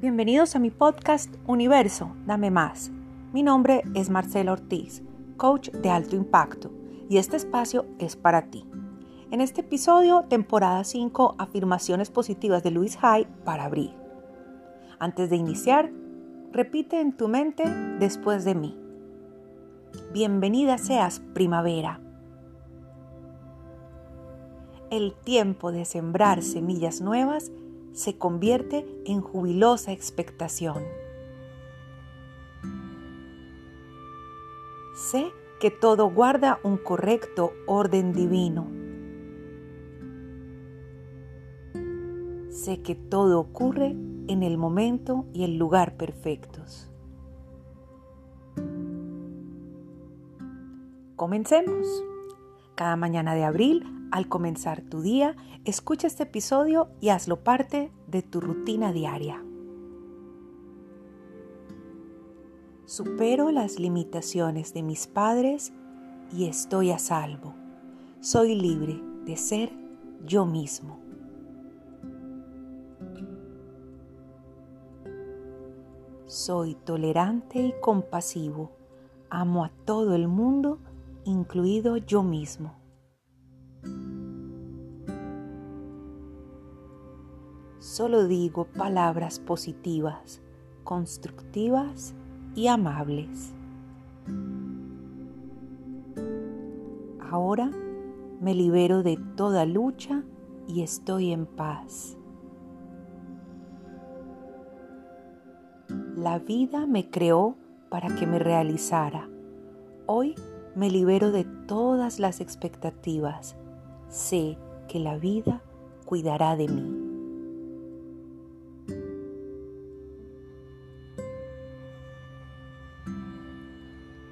Bienvenidos a mi podcast Universo, dame más. Mi nombre es Marcela Ortiz, coach de alto impacto, y este espacio es para ti. En este episodio, temporada 5, afirmaciones positivas de Luis Hay para abrir. Antes de iniciar, repite en tu mente después de mí. Bienvenida seas primavera. El tiempo de sembrar semillas nuevas se convierte en jubilosa expectación. Sé que todo guarda un correcto orden divino. Sé que todo ocurre en el momento y el lugar perfectos. Comencemos. Cada mañana de abril, al comenzar tu día, escucha este episodio y hazlo parte de tu rutina diaria. Supero las limitaciones de mis padres y estoy a salvo. Soy libre de ser yo mismo. Soy tolerante y compasivo. Amo a todo el mundo incluido yo mismo. Solo digo palabras positivas, constructivas y amables. Ahora me libero de toda lucha y estoy en paz. La vida me creó para que me realizara. Hoy me libero de todas las expectativas. Sé que la vida cuidará de mí.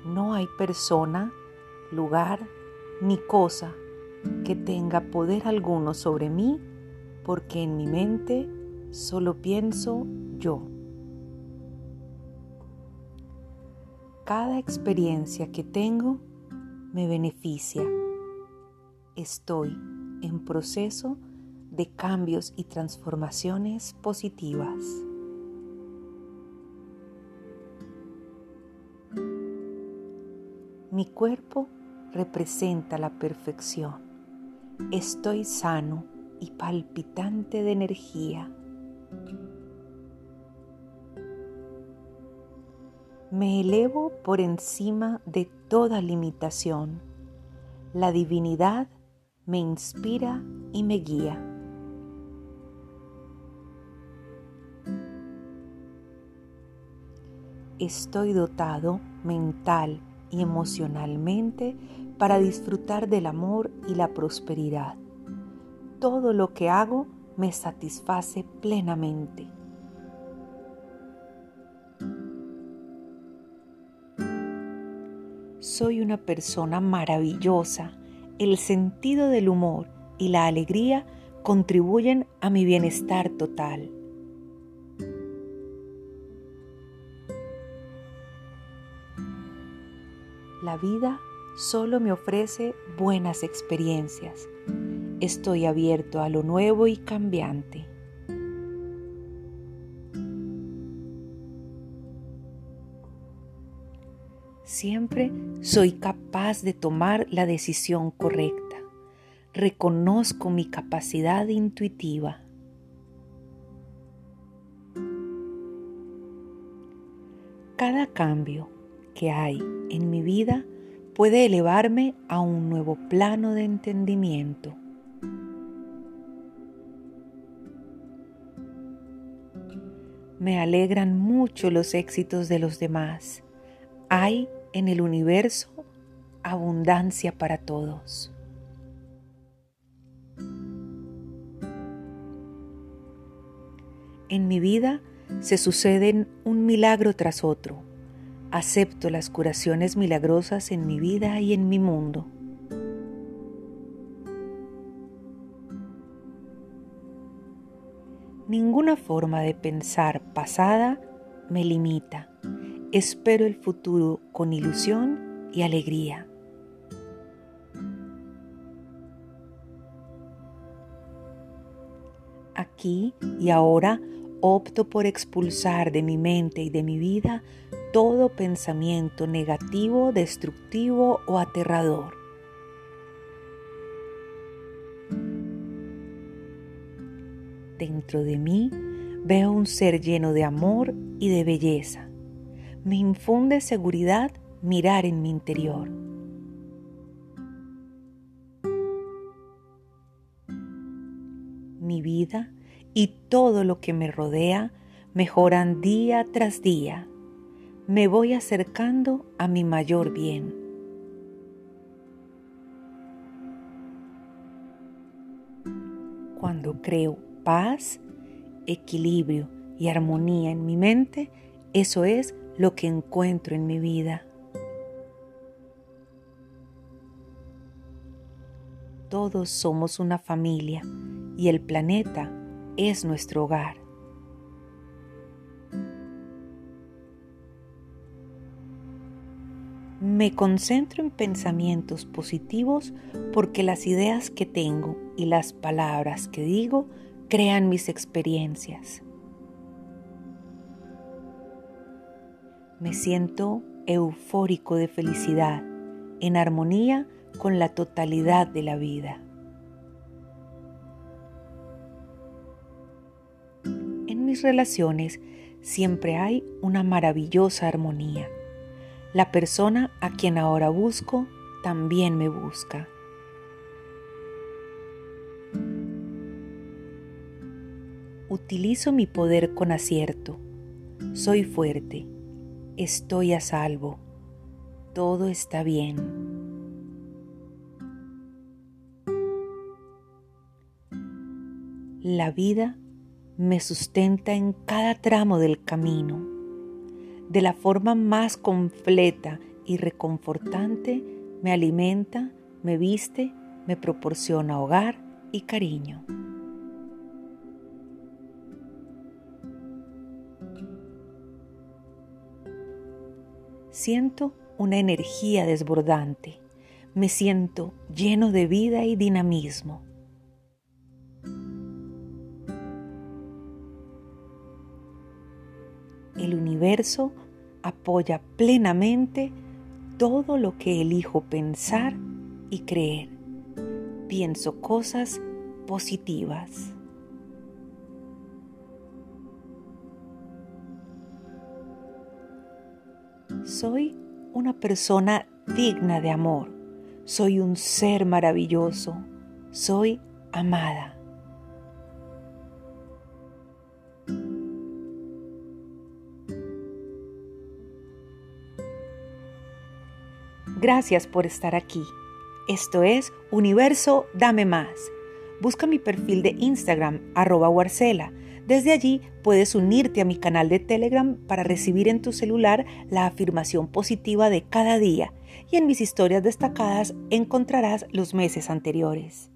No hay persona, lugar ni cosa que tenga poder alguno sobre mí porque en mi mente solo pienso yo. Cada experiencia que tengo me beneficia. Estoy en proceso de cambios y transformaciones positivas. Mi cuerpo representa la perfección. Estoy sano y palpitante de energía. Me elevo por encima de toda limitación. La divinidad me inspira y me guía. Estoy dotado mental y emocionalmente para disfrutar del amor y la prosperidad. Todo lo que hago me satisface plenamente. Soy una persona maravillosa. El sentido del humor y la alegría contribuyen a mi bienestar total. La vida solo me ofrece buenas experiencias. Estoy abierto a lo nuevo y cambiante. Siempre soy capaz de tomar la decisión correcta. Reconozco mi capacidad intuitiva. Cada cambio que hay en mi vida puede elevarme a un nuevo plano de entendimiento. Me alegran mucho los éxitos de los demás. Hay en el universo abundancia para todos. En mi vida se suceden un milagro tras otro. Acepto las curaciones milagrosas en mi vida y en mi mundo. Ninguna forma de pensar pasada me limita. Espero el futuro con ilusión y alegría. Aquí y ahora opto por expulsar de mi mente y de mi vida todo pensamiento negativo, destructivo o aterrador. Dentro de mí veo un ser lleno de amor y de belleza. Me infunde seguridad mirar en mi interior. Mi vida y todo lo que me rodea mejoran día tras día. Me voy acercando a mi mayor bien. Cuando creo paz, equilibrio y armonía en mi mente, eso es lo que encuentro en mi vida. Todos somos una familia y el planeta es nuestro hogar. Me concentro en pensamientos positivos porque las ideas que tengo y las palabras que digo crean mis experiencias. Me siento eufórico de felicidad, en armonía con la totalidad de la vida. mis relaciones siempre hay una maravillosa armonía. La persona a quien ahora busco también me busca. Utilizo mi poder con acierto. Soy fuerte. Estoy a salvo. Todo está bien. La vida me sustenta en cada tramo del camino. De la forma más completa y reconfortante, me alimenta, me viste, me proporciona hogar y cariño. Siento una energía desbordante. Me siento lleno de vida y dinamismo. el universo apoya plenamente todo lo que elijo pensar y creer. Pienso cosas positivas. Soy una persona digna de amor. Soy un ser maravilloso. Soy amada. Gracias por estar aquí. Esto es Universo Dame Más. Busca mi perfil de Instagram, arroba Warcela. Desde allí puedes unirte a mi canal de Telegram para recibir en tu celular la afirmación positiva de cada día y en mis historias destacadas encontrarás los meses anteriores.